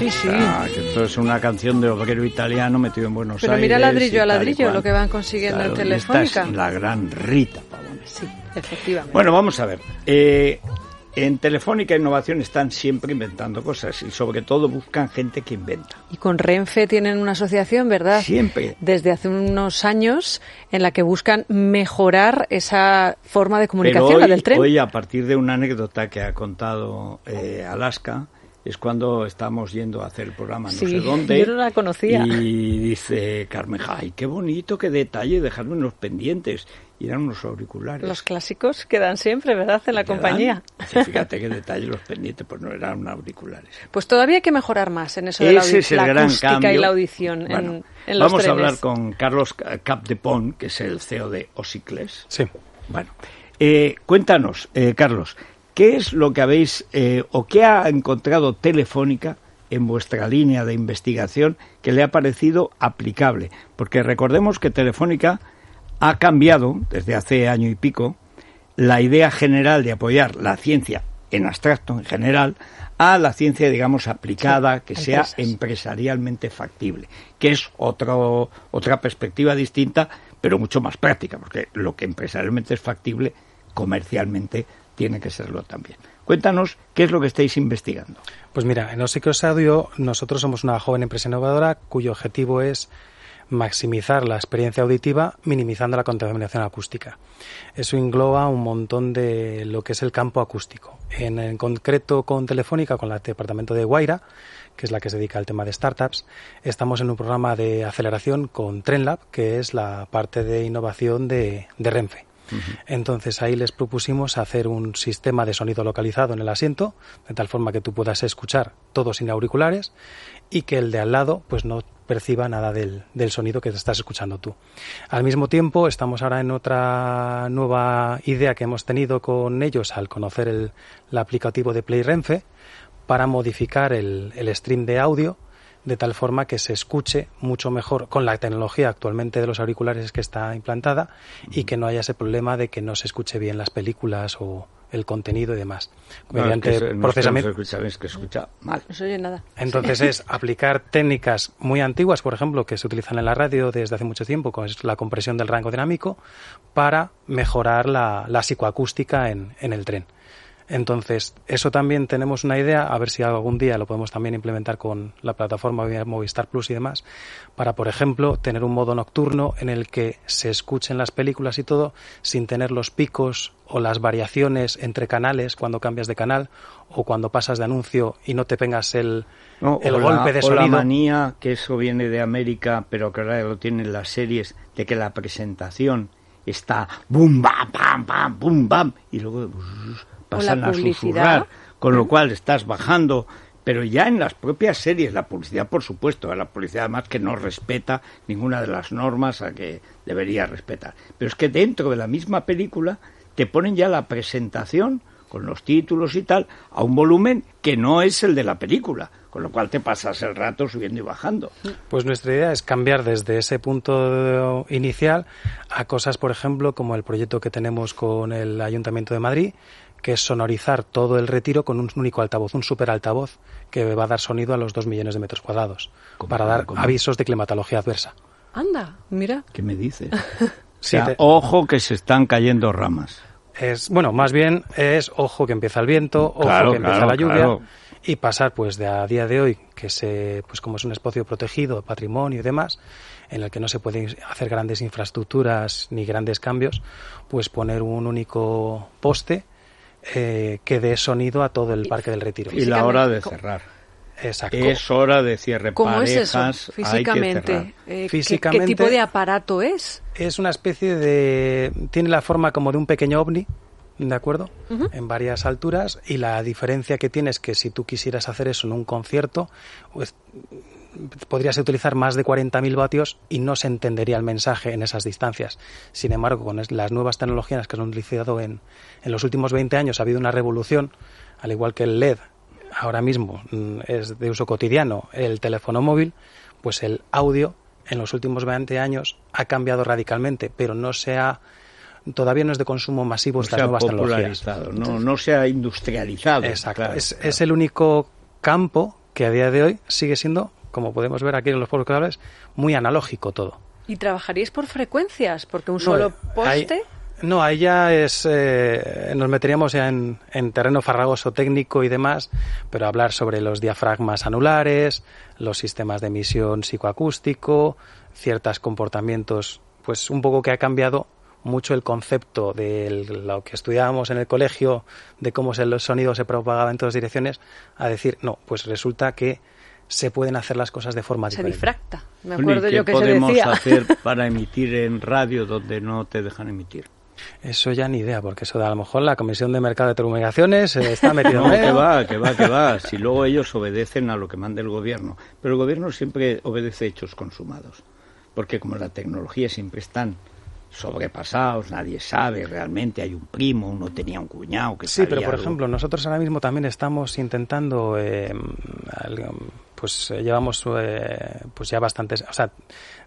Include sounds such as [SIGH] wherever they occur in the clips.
Sí, sí. O sea, que esto es una canción de obrero italiano metido en Buenos Pero Aires. mira y ladrillo a ladrillo lo que van consiguiendo en Telefónica. Esta es la gran Rita Pavone. Sí, efectivamente. Bueno, vamos a ver. Eh, en Telefónica Innovación están siempre inventando cosas y sobre todo buscan gente que inventa. Y con Renfe tienen una asociación, ¿verdad? Siempre. Desde hace unos años en la que buscan mejorar esa forma de comunicación, Pero hoy, la del tren. hoy, a partir de una anécdota que ha contado eh, Alaska, es cuando estamos yendo a hacer el programa no Sí, sé dónde. yo no la conocía. Y dice Carmen, ay, qué bonito, qué detalle, dejarme unos pendientes. Y eran unos auriculares. Los clásicos quedan siempre, ¿verdad? En la compañía. Dice, Fíjate qué detalle los pendientes, pues no eran auriculares. Pues todavía hay que mejorar más en eso de la, Ese audi- es el la gran acústica cambio. y la audición en- Bueno, en, los vamos a hablar con Carlos Capdepont, que es el CEO de Osicles. Sí. Bueno, eh, cuéntanos, eh, Carlos, ¿qué es lo que habéis eh, o qué ha encontrado Telefónica en vuestra línea de investigación que le ha parecido aplicable? Porque recordemos que Telefónica ha cambiado desde hace año y pico la idea general de apoyar la ciencia en abstracto, en general, a la ciencia, digamos, aplicada, que sea empresarialmente factible, que es otro, otra perspectiva distinta, pero mucho más práctica, porque lo que empresarialmente es factible, comercialmente tiene que serlo también. Cuéntanos qué es lo que estáis investigando. Pues mira, en Osicos Audio nosotros somos una joven empresa innovadora cuyo objetivo es maximizar la experiencia auditiva minimizando la contaminación acústica. Eso engloba un montón de lo que es el campo acústico. En, concreto con Telefónica, con el departamento de Guaira, que es la que se dedica al tema de startups, estamos en un programa de aceleración con TrenLab, que es la parte de innovación de Renfe. Entonces ahí les propusimos hacer un sistema de sonido localizado en el asiento, de tal forma que tú puedas escuchar todo sin auriculares y que el de al lado pues no perciba nada del, del sonido que te estás escuchando tú. Al mismo tiempo estamos ahora en otra nueva idea que hemos tenido con ellos al conocer el, el aplicativo de Play Renfe para modificar el, el stream de audio de tal forma que se escuche mucho mejor con la tecnología actualmente de los auriculares que está implantada y que no haya ese problema de que no se escuche bien las películas o el contenido y demás. Mediante No, es que se- no es que no procesamiento. se escucha, es que escucha mal. No se oye nada. Entonces es aplicar técnicas muy antiguas, por ejemplo, que se utilizan en la radio desde hace mucho tiempo, como es la compresión del rango dinámico, para mejorar la, la psicoacústica en, en el tren. Entonces, eso también tenemos una idea, a ver si algún día lo podemos también implementar con la plataforma Movistar Plus y demás, para, por ejemplo, tener un modo nocturno en el que se escuchen las películas y todo sin tener los picos o las variaciones entre canales cuando cambias de canal o cuando pasas de anuncio y no te pegas el, No, el golpe la, de o la sonido. manía, que eso viene de América, pero que ahora lo tienen las series, de que la presentación está bum, bam, pam, pam, bum, bam, y luego pasan a susurrar, con lo [LAUGHS] cual estás bajando. Pero ya en las propias series, la publicidad, por supuesto, la publicidad además que no respeta ninguna de las normas a que debería respetar. Pero es que dentro de la misma película te ponen ya la presentación con los títulos y tal a un volumen que no es el de la película, con lo cual te pasas el rato subiendo y bajando. Pues nuestra idea es cambiar desde ese punto inicial a cosas, por ejemplo, como el proyecto que tenemos con el Ayuntamiento de Madrid, que es sonorizar todo el retiro con un único altavoz, un super altavoz que va a dar sonido a los dos millones de metros cuadrados, ¿Cómo, para cómo, dar cómo? avisos de climatología adversa. Anda, mira. ¿Qué me dices? [LAUGHS] O Sí, sea, te- ojo que se están cayendo ramas. Es, bueno, más bien es ojo que empieza el viento, ojo Claro, que empieza claro, la lluvia claro. y pasar pues de a día de hoy que se pues como es un espacio protegido, patrimonio y demás, en el que no se pueden hacer grandes infraestructuras ni grandes cambios, pues poner un único poste eh, que dé sonido a todo el Parque del Retiro. Y la hora de cerrar. Exacto. Es hora de cierre ¿Cómo es eso parejas, hay que cerrar. físicamente? Eh, ¿qué- ¿qué, Físicamente- tipo de aparato es? Es una especie de... tiene la forma como de un pequeño ovni, ¿de acuerdo? En varias alturas y la diferencia que tiene es que si tú quisieras hacer eso en un concierto, pues podrías utilizar más de 40.000 vatios y no se entendería el mensaje en esas distancias. Sin embargo, con las nuevas tecnologías que se han utilizado en, en los últimos 20 años ha habido una revolución, al igual que el LED ahora mismo mm, es de uso cotidiano, el teléfono móvil, pues el audio en los últimos 20 años ha cambiado radicalmente, pero no se ha todavía no es de consumo masivo estas nuevas tecnologías. No, no se ha industrializado. Exacto. es, es, el único campo que a día de hoy sigue siendo, como podemos ver aquí en los pueblos cables, muy analógico todo. ¿Y trabajaríais por frecuencias? Porque un solo poste. no, ahí ya es. Eh, nos meteríamos ya en, en, terreno farragoso técnico y demás, pero hablar sobre los diafragmas anulares, los sistemas de emisión psicoacústico, ciertos comportamientos, pues un poco que ha cambiado mucho el concepto de lo que estudiábamos en el colegio, de cómo el sonido se propagaba en todas direcciones, a decir, no, pues resulta que se pueden hacer las cosas de forma se diferente. Se difracta. Me acuerdo ¿Qué yo que podemos se decía? hacer [LAUGHS] para emitir en radio donde no te dejan emitir? Eso ya ni idea, porque eso de, a lo mejor la Comisión de Mercado de Telecomunicaciones eh, está metida No, en que va, que va, que va. [LAUGHS] Si luego ellos obedecen a lo que manda el gobierno. Pero el gobierno siempre obedece hechos consumados. Porque como la tecnología siempre están sobrepasados, nadie sabe realmente, hay un primo, uno tenía un cuñado que Sí, pero por algo. ejemplo, nosotros ahora mismo también estamos intentando, eh, pues eh, llevamos eh, pues ya bastantes, o sea,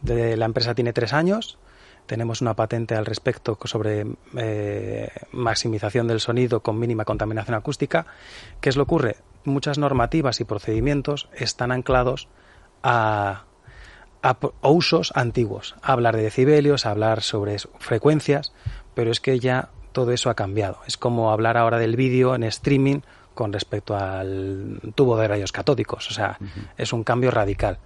de, la empresa tiene tres años, tenemos una patente al respecto sobre eh, maximización del sonido con mínima contaminación acústica. ¿Qué es lo que ocurre? Muchas normativas y procedimientos están anclados a, a, usos antiguos, hablar de decibelios, a hablar sobre frecuencias, pero es que ya todo eso ha cambiado. Es como hablar ahora del vídeo en streaming con respecto al tubo de rayos catódicos, o sea, es un cambio radical.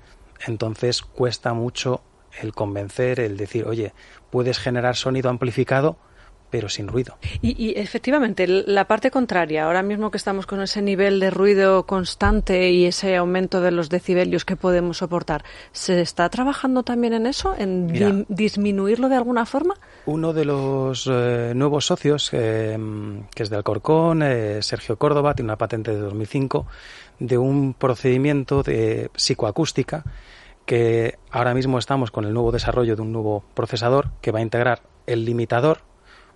Entonces cuesta mucho el convencer, el decir, oye, puedes generar sonido amplificado, pero sin ruido. Y, y, efectivamente, la parte contraria, ahora mismo que estamos con ese nivel de ruido constante y ese aumento de los decibelios que podemos soportar, ¿se está trabajando también en eso, en Mira, disminuirlo de alguna forma? Uno de los eh, nuevos socios, eh, que es de Alcorcón, eh, Sergio Córdoba, tiene una patente de 2005 de un procedimiento de psicoacústica que ahora mismo estamos con el nuevo desarrollo de un nuevo procesador que va a integrar el limitador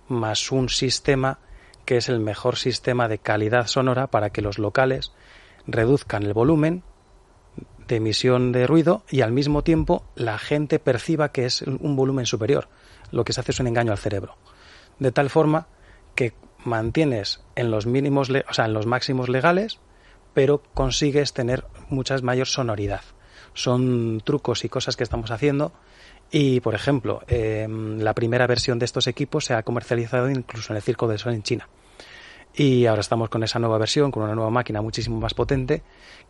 más un sistema que es el mejor sistema de calidad sonora para que los locales reduzcan el volumen de emisión de ruido y al mismo tiempo la gente perciba que es un volumen superior. Lo que se hace es un engaño al cerebro. De tal forma que mantienes en los mínimos, o sea, en los máximos legales, pero consigues tener mucha mayor sonoridad. Son trucos y cosas que estamos haciendo y, por ejemplo, eh, la primera versión de estos equipos se ha comercializado incluso en el Circo del Sol en China. Y ahora estamos con esa nueva versión, con una nueva máquina muchísimo más potente,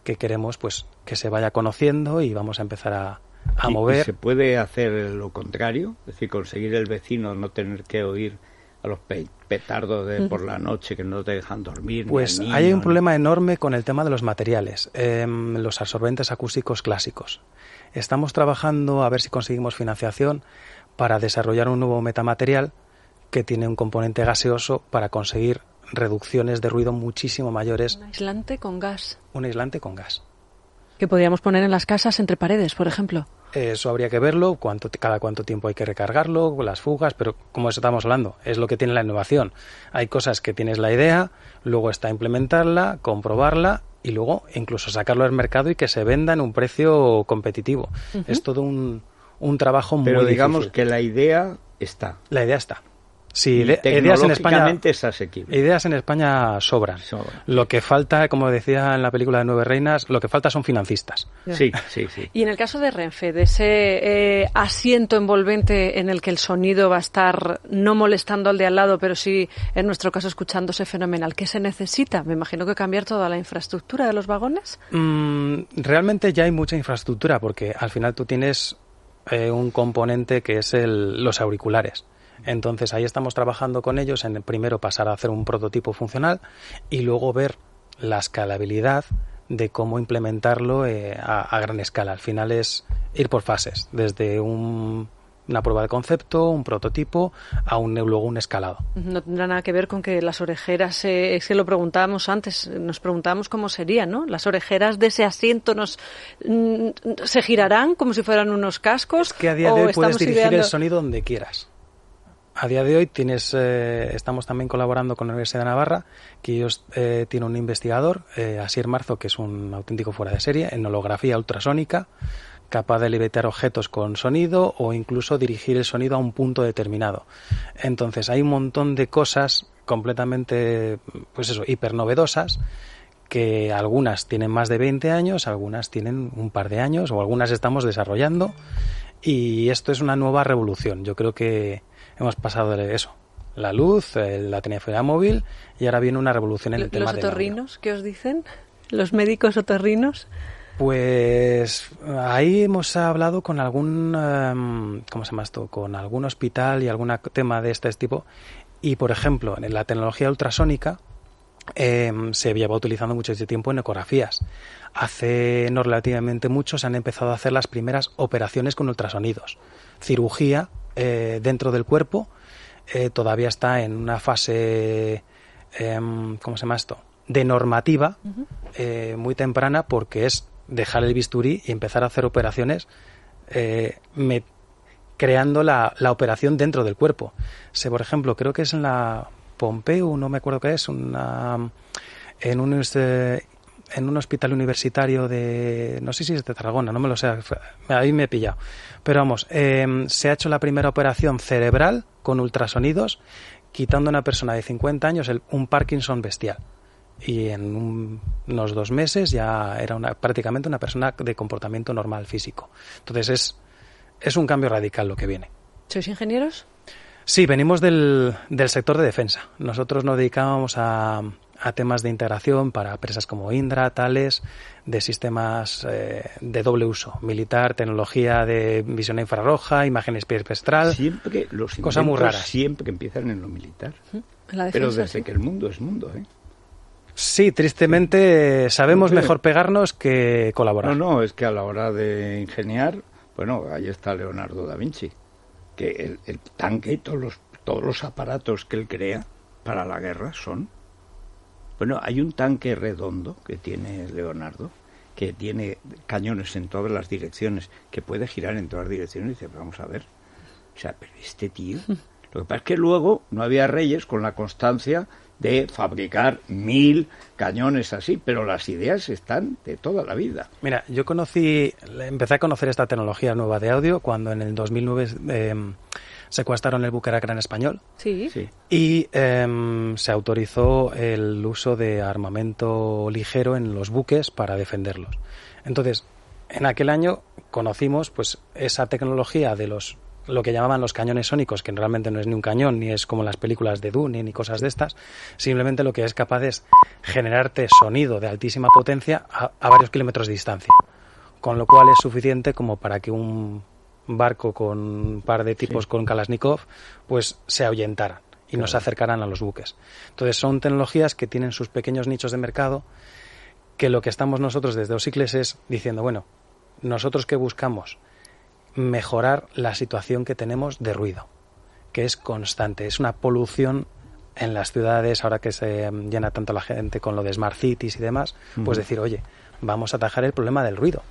que queremos pues que se vaya conociendo y vamos a empezar a, a ¿Y, mover. ¿Y se puede hacer lo contrario? Es decir, conseguir el vecino no tener que oír a los pe petardos de por la noche que no te dejan dormir. Pues ni niño, hay un ni- problema enorme con el tema de los materiales, em, los absorbentes acústicos clásicos. Estamos trabajando a ver si conseguimos financiación para desarrollar un nuevo metamaterial que tiene un componente gaseoso para conseguir reducciones de ruido muchísimo mayores, Un aislante con gas. un aislante con gas. Que podríamos poner en las casas entre paredes, por ejemplo. Eso habría que verlo, cuánto, cada cuánto tiempo hay que recargarlo, las fugas, pero como eso estamos hablando, es lo que tiene la innovación. Hay cosas que tienes la idea, luego está implementarla, comprobarla y luego incluso sacarlo al mercado y que se venda en un precio competitivo. Es todo un, un trabajo Pero muy digamos difícil. que la idea está. La idea está. Si Y ide- ideas en España tecnológicamente es asequible. Ideas en España sobran. Sobran. Lo que falta, como decía en la película de Nueve Reinas, lo que falta son financistas. Sí, sí, sí. Y en el caso de Renfe, de ese eh, asiento envolvente en el que el sonido va a estar no molestando al de al lado, pero sí, en nuestro caso, escuchándose fenomenal, ¿qué se necesita? Me imagino que cambiar toda la infraestructura de los vagones. Mm, realmente ya hay mucha infraestructura porque al final tú tienes eh, un componente que es el, los auriculares. Entonces ahí estamos trabajando con ellos en primero pasar a hacer un prototipo funcional y luego ver la escalabilidad de cómo implementarlo eh, a, a gran escala. Al final es ir por fases, desde un una prueba de concepto, un prototipo, a un luego un escalado. No tendrá nada que ver con que las orejeras, eh, es que lo preguntábamos antes, nos preguntábamos cómo sería, ¿no? Las orejeras de ese asiento nos mm, se girarán como si fueran unos cascos. Es que a día de hoy puedes dirigir ideando- el sonido donde quieras. A día de hoy tienes, eh, estamos también colaborando con la Universidad de Navarra, que ellos eh, un investigador, eh, Asier Marzo, que es un auténtico fuera de serie, en holografía ultrasónica, capaz de levitar objetos con sonido o incluso dirigir el sonido a un punto determinado. Entonces hay un montón de cosas completamente, pues eso, hipernovedosas que algunas tienen más de 20 años, algunas tienen un par de años o algunas estamos desarrollando y esto es una nueva revolución. Yo creo que hemos pasado de eso, la luz, eh, la telefonía móvil y ahora viene una revolución en el tema ¿Los del audio. otorrinos qué os dicen? ¿Los médicos otorrinos? Pues ahí hemos hablado con algún, em, ¿cómo se llama esto? Con algún hospital y algún tema de este tipo. Y, por ejemplo, en la tecnología ultrasónica em, se lleva utilizando mucho este tiempo en ecografías. Hace no relativamente mucho se han empezado a hacer las primeras operaciones con ultrasonidos. Cirugía eh, dentro del cuerpo eh, todavía está en una fase, em, ¿cómo se llama esto? De normativa eh, muy temprana porque es dejar el bisturí y empezar a hacer operaciones eh, me- creando la, la operación dentro del cuerpo. Se, por ejemplo, creo que es en la Pompeu, no me acuerdo qué es, una, en un este, en un hospital universitario de, no sé si es de Tarragona, no me lo sé, ahí me he pillado. Pero vamos, eh, se ha hecho la primera operación cerebral con ultrasonidos, quitando a una persona de 50 años el- un Parkinson bestial. Y en un- unos dos meses ya era una, prácticamente una persona de comportamiento normal físico. Entonces es, es un cambio radical lo que viene. ¿Sois ingenieros? Sí, venimos del, del sector de defensa. Nosotros nos dedicábamos a, a temas de integración para empresas como Indra, Tales, de sistemas eh, de doble uso, militar, tecnología de visión infrarroja, imagen espectral. Siempre los Cosas muy raras. siempre empiezan en lo militar. En la Pero desde sí. que el mundo es mundo, ¿eh? Sí, tristemente sabemos mejor pegarnos que colaborar. No, no, es que a la hora de ingeniar, bueno, ahí está Leonardo da Vinci, que el, el tanque y todos los, todos los aparatos que él crea para la guerra son... Bueno, hay un tanque redondo que tiene Leonardo, que tiene cañones en todas las direcciones, que puede girar en todas las direcciones. Y dice, "Pero vamos a ver, o sea, pero este tío... [LAUGHS] Lo que pasa es que luego no había reyes con la constancia de fabricar mil cañones así, pero las ideas están de toda la vida. Mira, yo conocí, empecé a conocer esta tecnología nueva de audio cuando en el 2009 eh, secuestraron el buque Gran español Sí. Sí. y eh, se autorizó el uso de armamento ligero en los buques para defenderlos. Entonces, en aquel año conocimos pues esa tecnología de los lo que llamaban los cañones sónicos, que realmente no es ni un cañón, ni es como las películas de Dune, ni cosas de estas, simplemente lo que es capaz es generarte sonido de altísima potencia a, a varios kilómetros de distancia, con lo cual es suficiente como para que un barco con un par de tipos Sí. con Kalashnikov pues se ahuyentaran y no se Claro. acercaran a los buques. Entonces son tecnologías que tienen sus pequeños nichos de mercado que lo que estamos nosotros desde Osicles es diciendo, bueno, nosotros que buscamos mejorar la situación que tenemos de ruido, que es constante, es una polución en las ciudades, ahora que se mm, llena tanto la gente con lo de smart cities y demás, pues decir, oye, vamos a atajar el problema del ruido,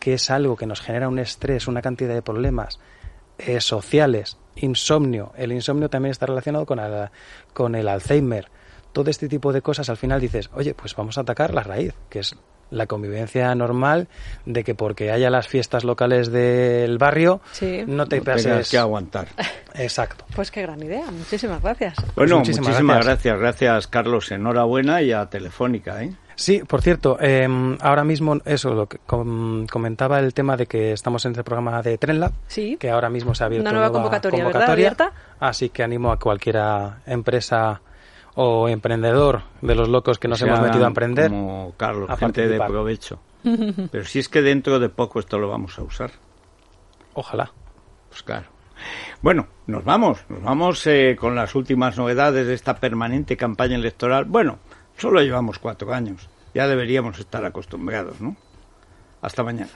que es algo que nos genera un estrés, una cantidad de problemas eh, sociales, insomnio. El insomnio también está relacionado con el, con el Alzheimer. Todo este tipo de cosas, al final dices, oye, pues vamos a atacar la raíz, que es la convivencia normal de que porque haya las fiestas locales del barrio, Sí. no te No pases... que aguantar. Exacto. Pues qué gran idea. Muchísimas gracias. Bueno, muchísimas muchísimas, gracias. gracias. gracias. Carlos. Enhorabuena y a Telefónica, ¿eh? Sí, por cierto, eh, ahora mismo eso, lo que com- comentaba el tema de que estamos en este programa de TrenLab, Sí. que ahora mismo se ha abierto Una nueva convocatoria, ¿verdad? ¿Abierta? Así que animo a cualquiera empresa o emprendedor de los locos que nos hemos metido a emprender. Como Carlos, a gente de provecho. [LAUGHS] Pero si es que dentro de poco esto lo vamos a usar. Ojalá. Pues claro. Bueno, nos vamos, nos vamos eh, con las últimas novedades de esta permanente campaña electoral. Bueno, solo llevamos cuatro años, ya deberíamos estar acostumbrados, ¿no? Hasta mañana.